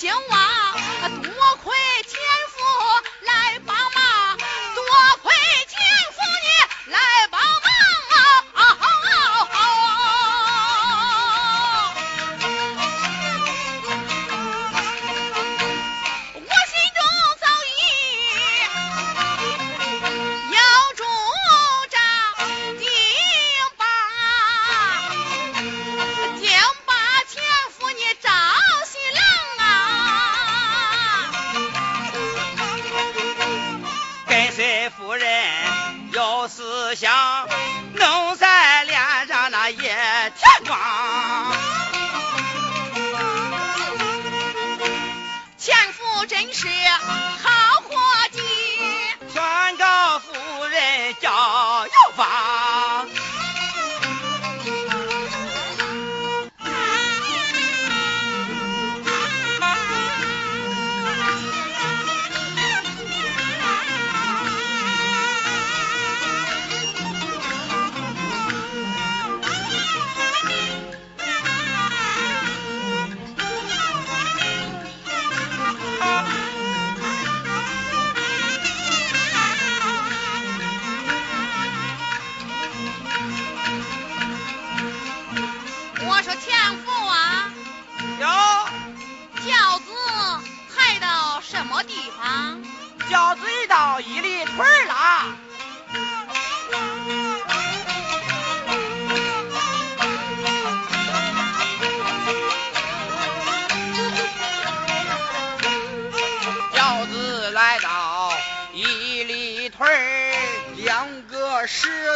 兴旺多亏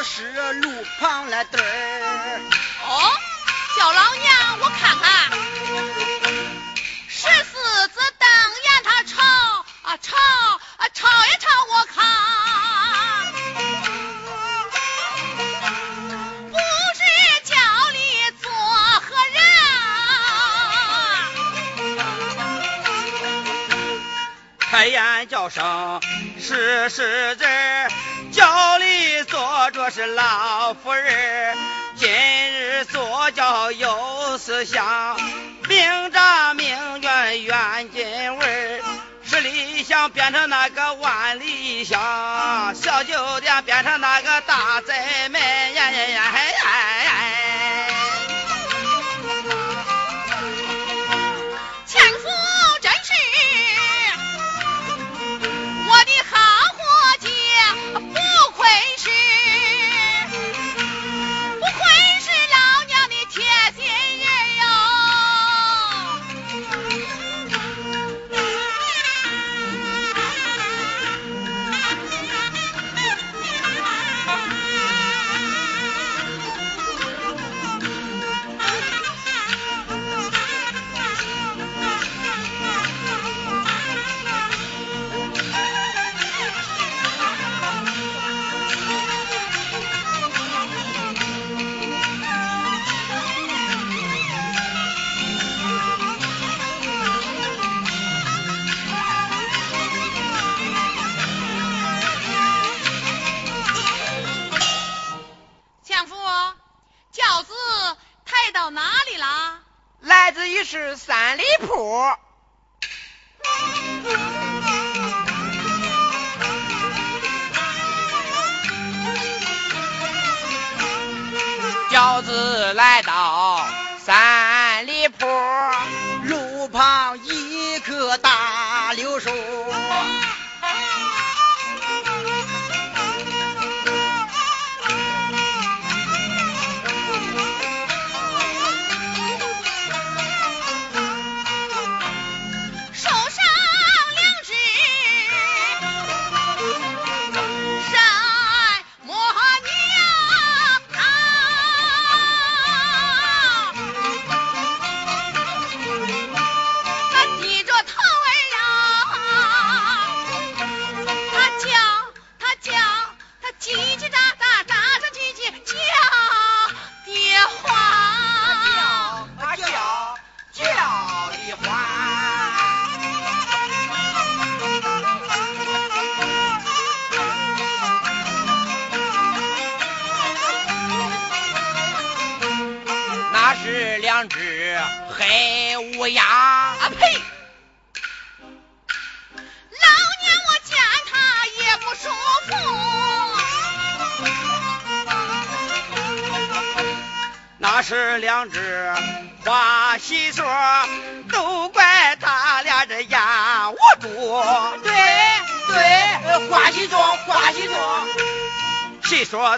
石狮路旁来对儿。哦，叫老娘我看看。十四子瞪眼他瞅啊瞅啊瞅一瞅我看，不知叫你做何人？开眼叫声是是字坐着是老夫人。今日坐轿有思想，明扎明远远近味，十里香变成那个万里香，小酒店变成那个大宅门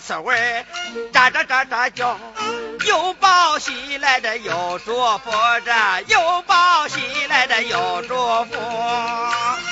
刺猬喳喳喳喳叫，又报喜来的又祝福着，又报喜来的又祝福。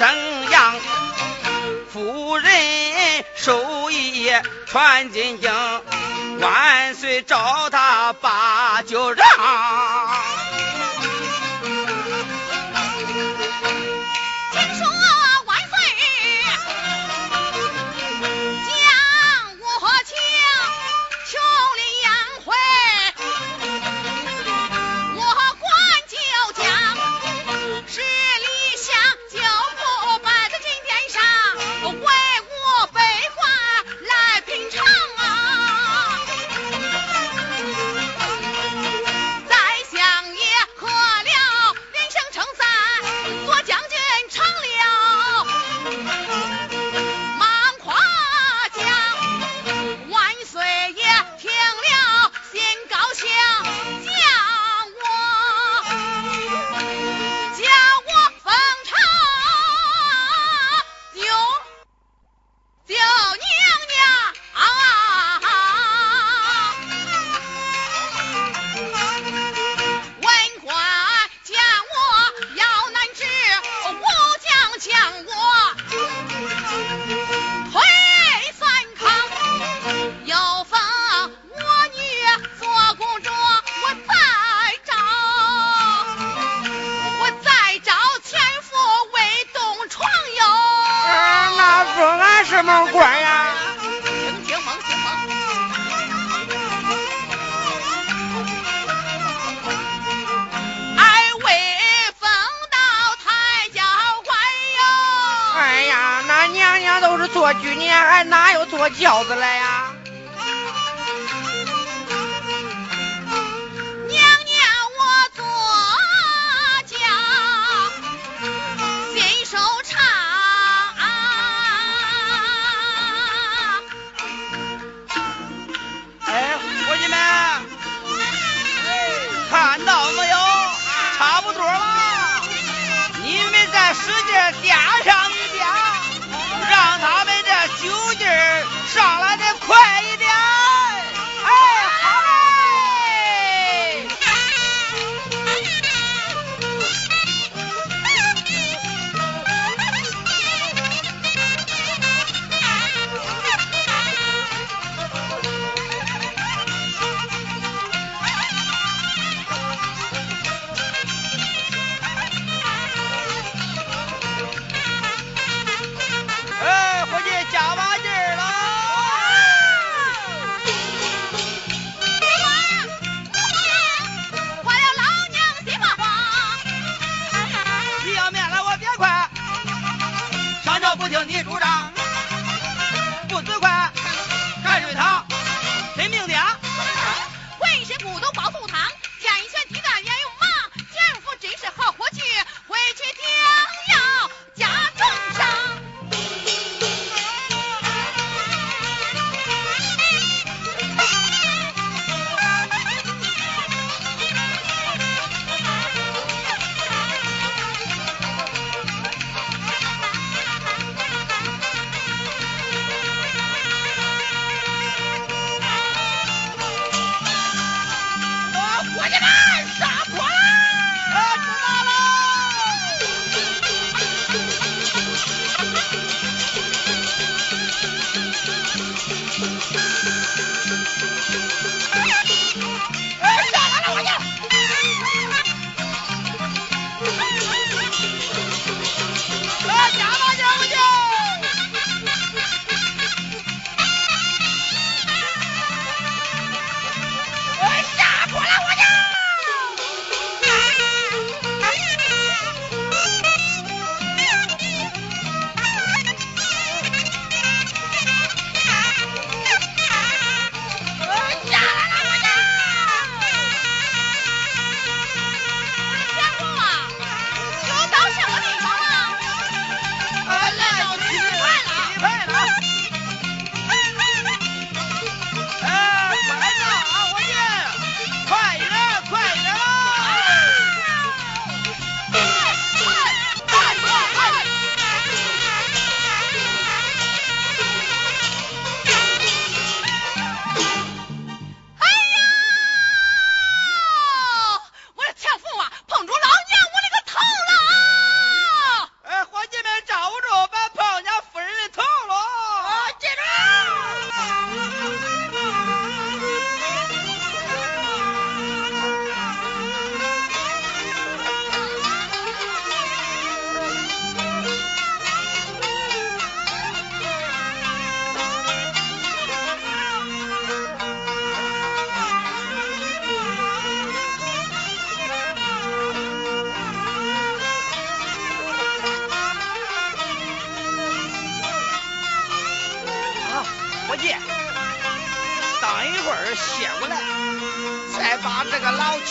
生养，夫人手艺传金经，万岁召他把酒让。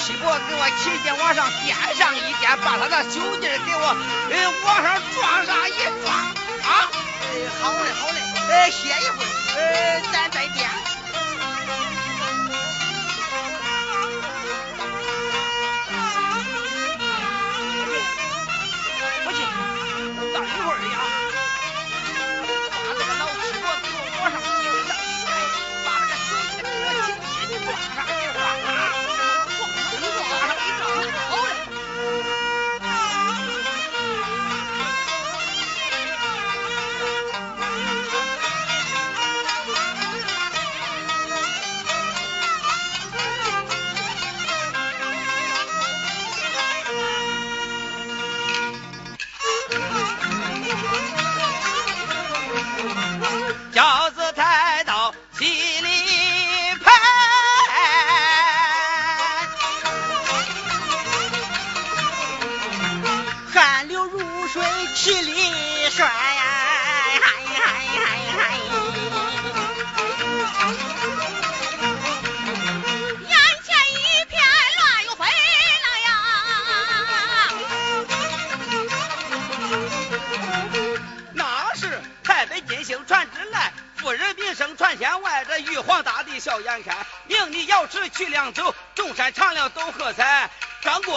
七伯给我起劲往上颠上一颠，把他的酒劲给我呃往上撞上一撞啊！好嘞好嘞，呃歇一会儿，呃咱再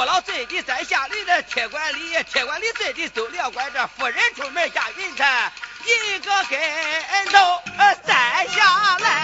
张国老醉的在下来的铁拐里，铁拐李醉的走撂拐，这夫人出门下云彩，一个跟头栽下来。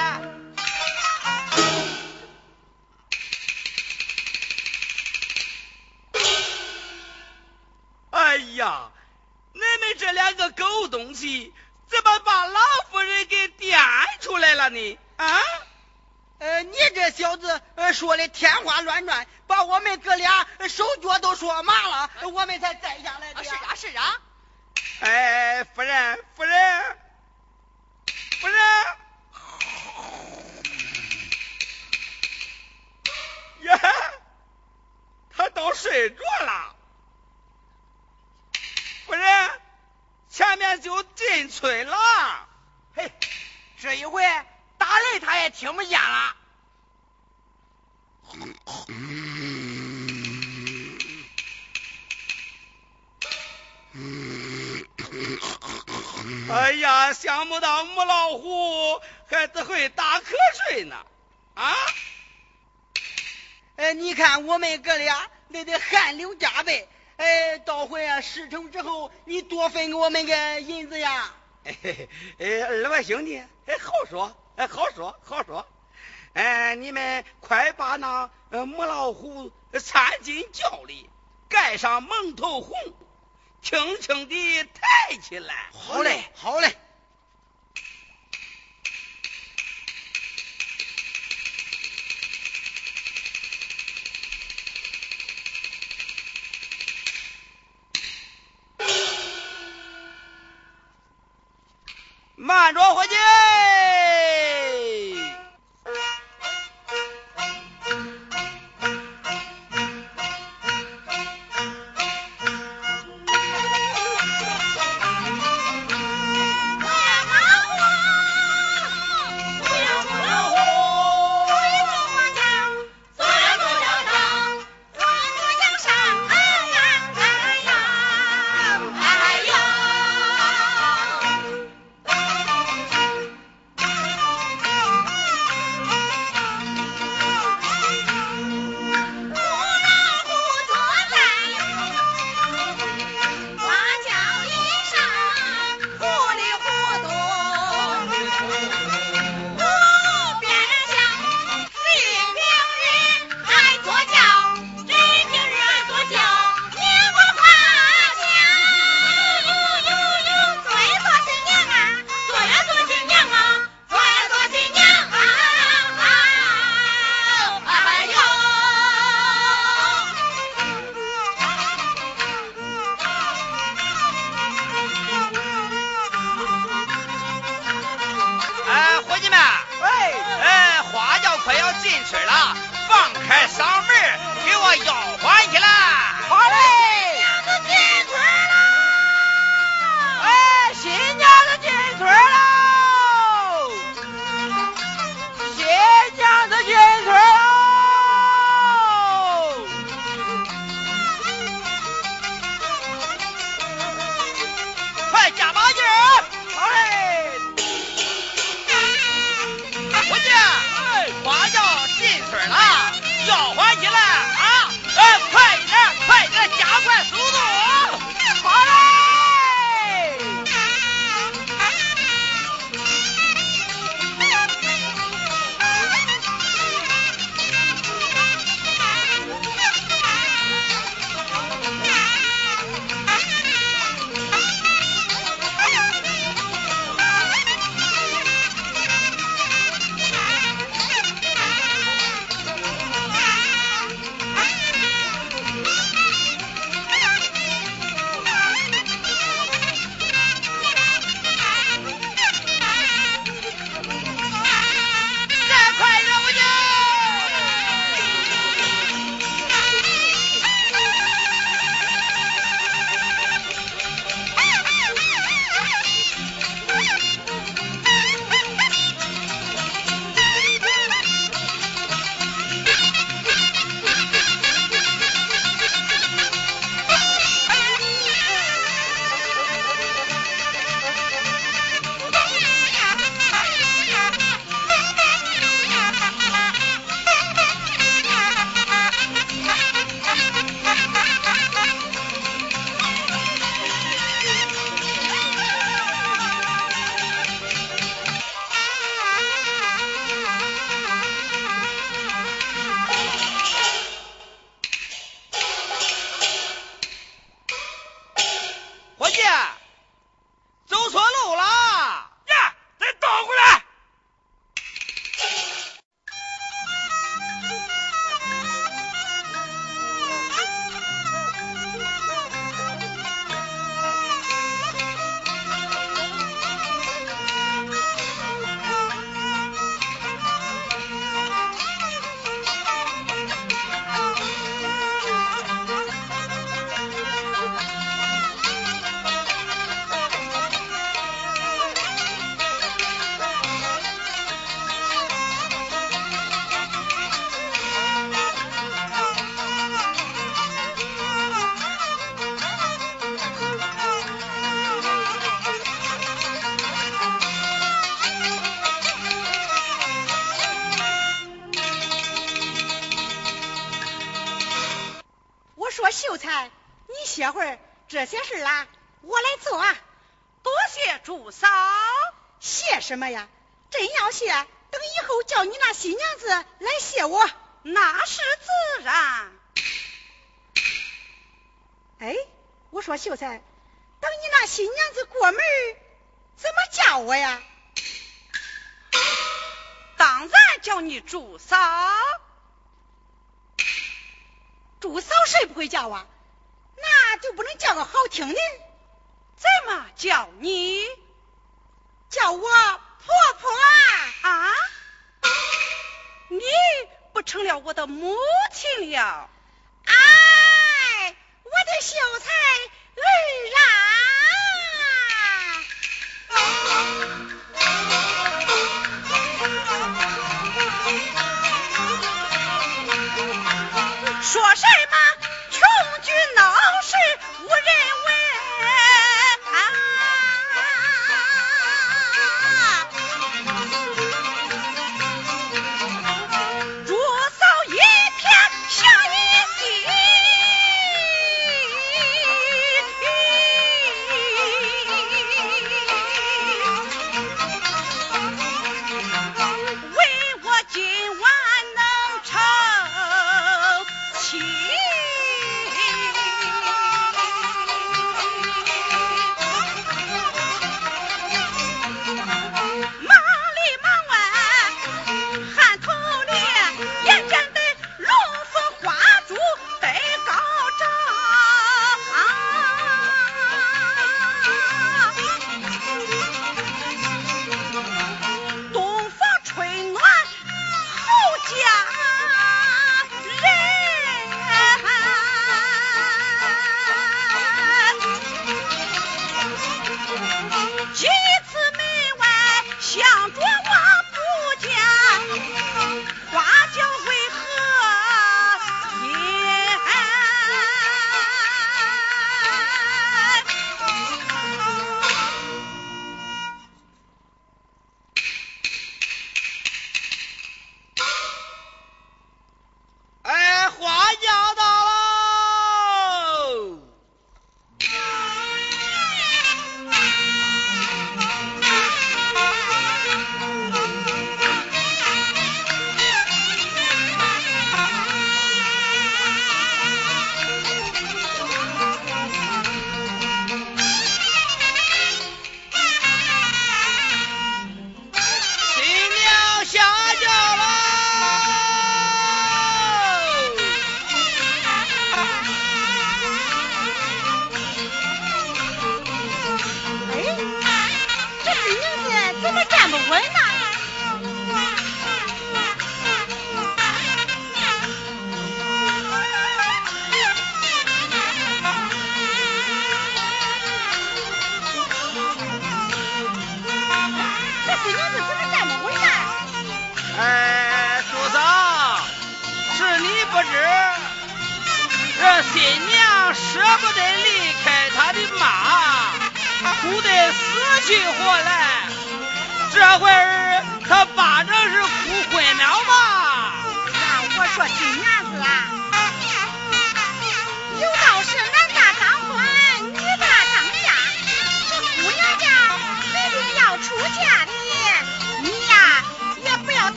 进村了。嘿，这一回。打雷他也听不见了。哎呀，想不到母老虎还只会打瞌睡呢！啊？哎，你看我们哥俩累得汗流浃背。哎，到回啊事成之后，你多分给我们个银子呀。哎，二位兄弟，哎，好说。哎，好说好说，哎，你们快把那母老虎搀进轿里，盖上蒙头红，轻轻地抬起来。好嘞，好嘞。慢着，伙计。你那新娘子来谢我，那是自然。哎，我说秀才，等你那新娘子过门，怎么叫我呀？当然叫你祝嫂。祝嫂谁不会叫啊？那就不能叫个好听的？怎么叫你？叫我婆婆啊！啊！你不成了我的母亲了？哎，我的秀才儿啊！说什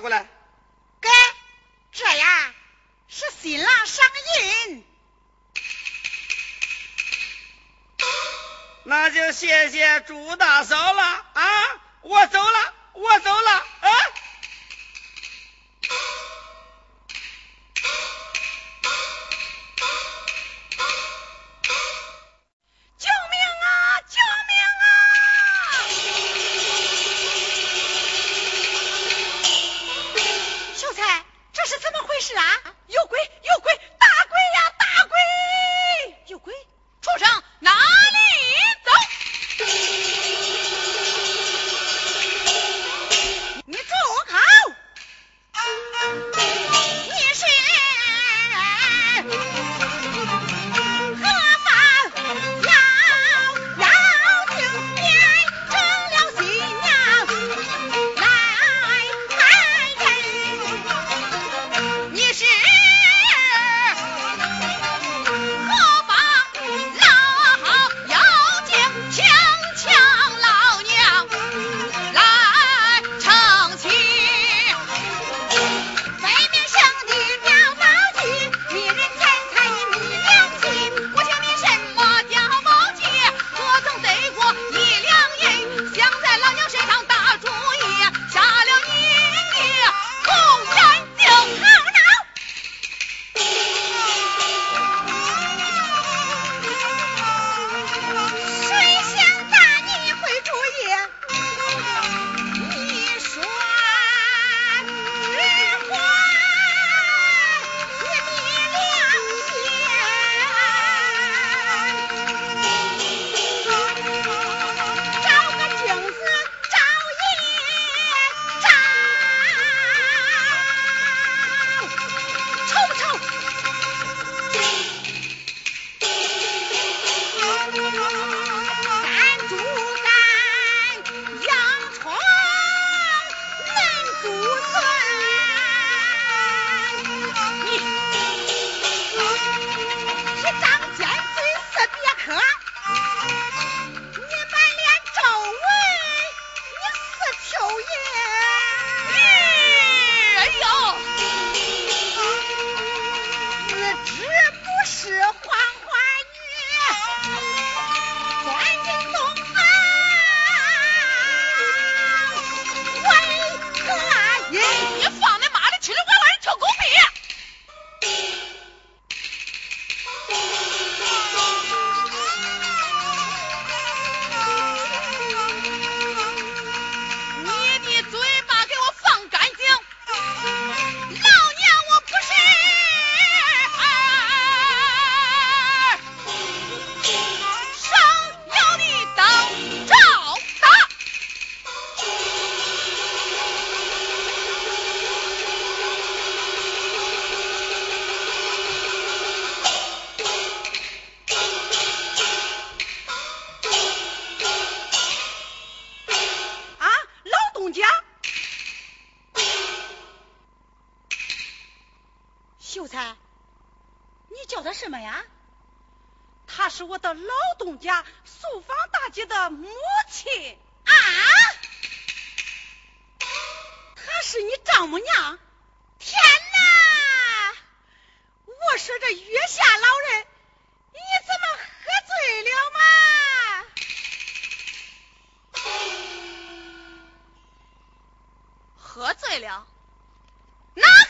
过来。给这呀是新郎上印那就谢谢朱大嫂了啊！我走了我走了。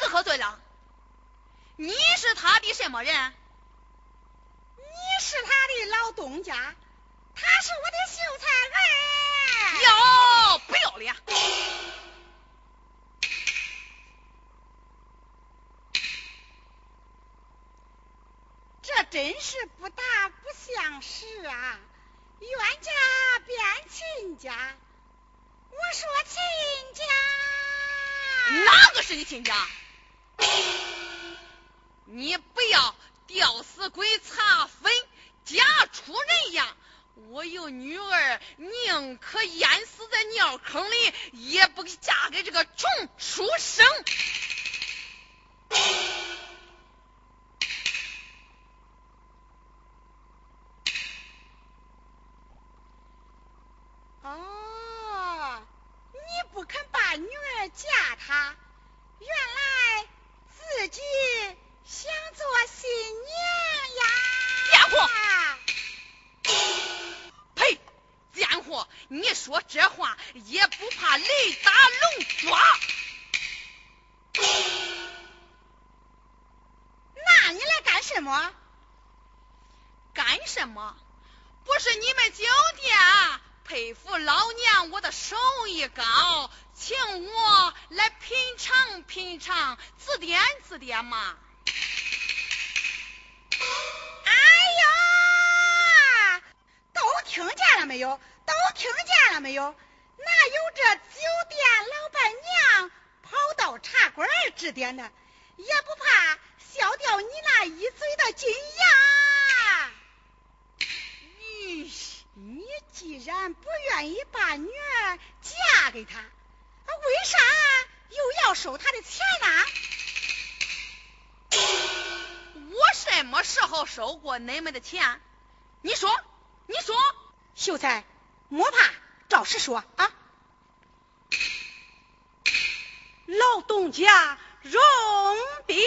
喝醉了？你是他的什么人？你是他的老东家他是我的秀才儿哟不要脸！这真是不打不相识啊！冤家变亲家我说亲家哪个是你亲家？你不要吊死鬼查坟，假出人样！我有女儿，宁可淹死在尿坑里，也不嫁给这个穷书生。你们酒店佩服老娘我的手艺高，请我来品尝品尝，指点指点嘛。哎呀，都听见了没有？都听见了没有？哪有这酒店老板娘跑到茶馆指点的？也不怕笑掉你那一嘴的金牙！咦。你既然不愿意把女儿嫁给他，为啥又要收他的钱呢？我什么时候收过你们的钱？你说，你说，秀才莫怕，照实说啊。老东家容禀。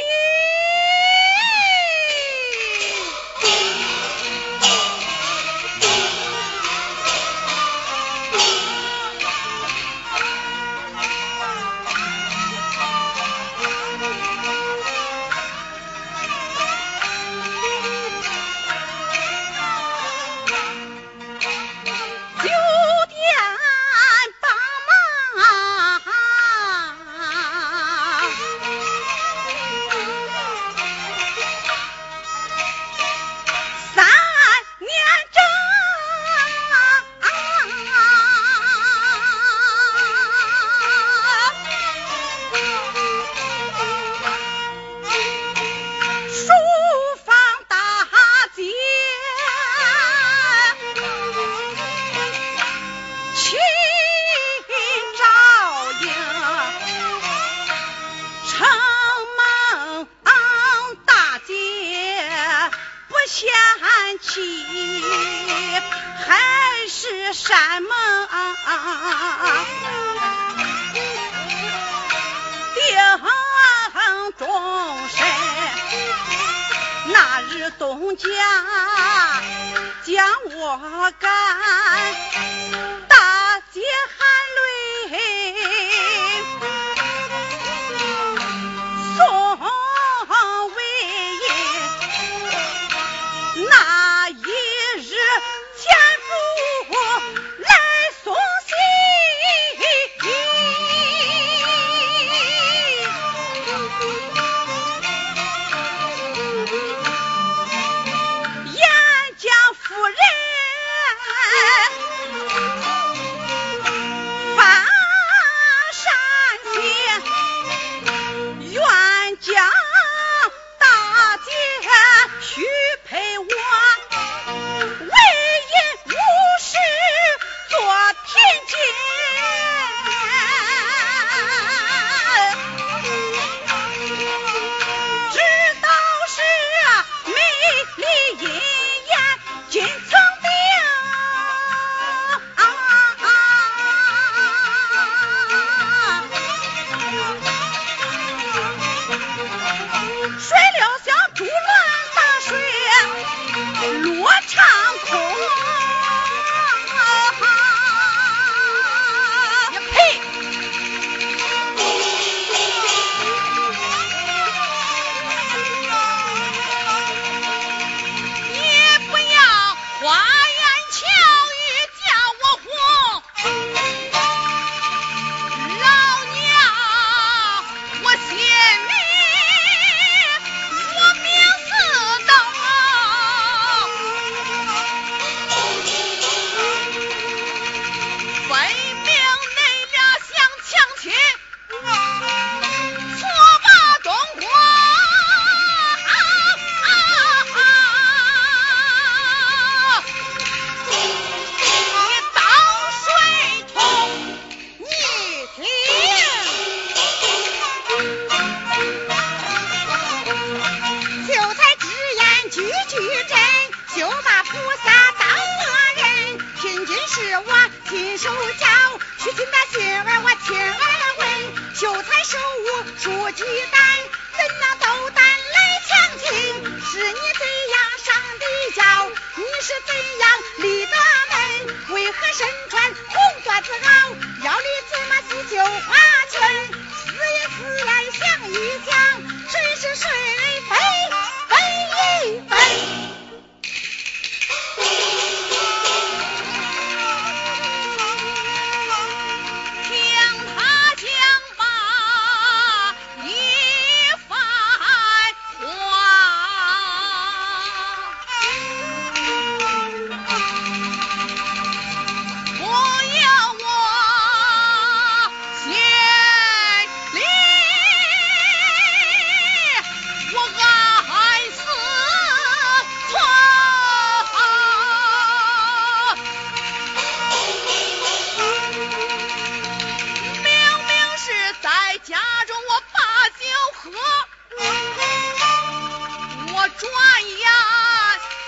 转眼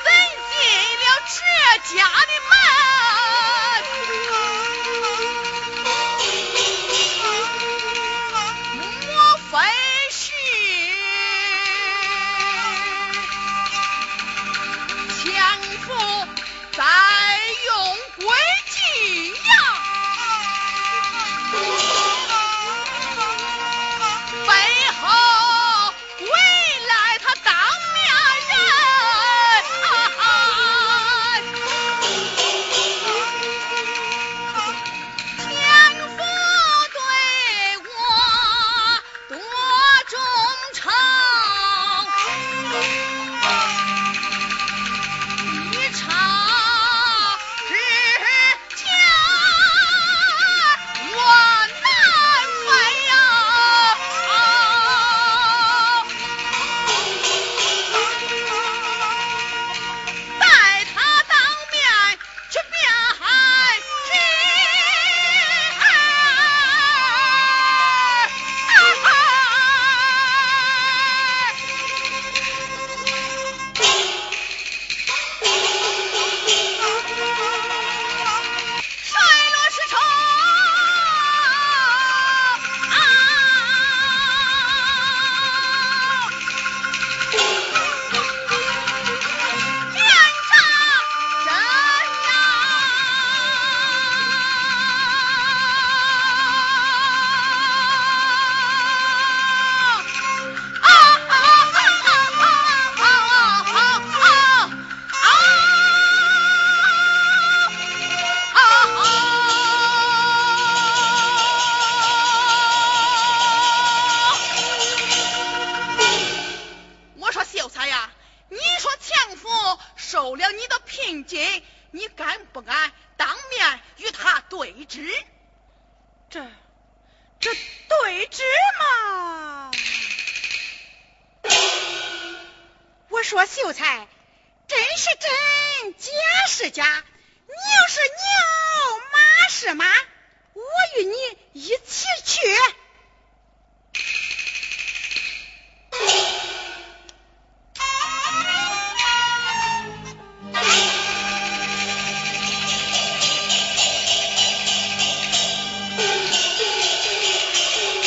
人进了这家的门。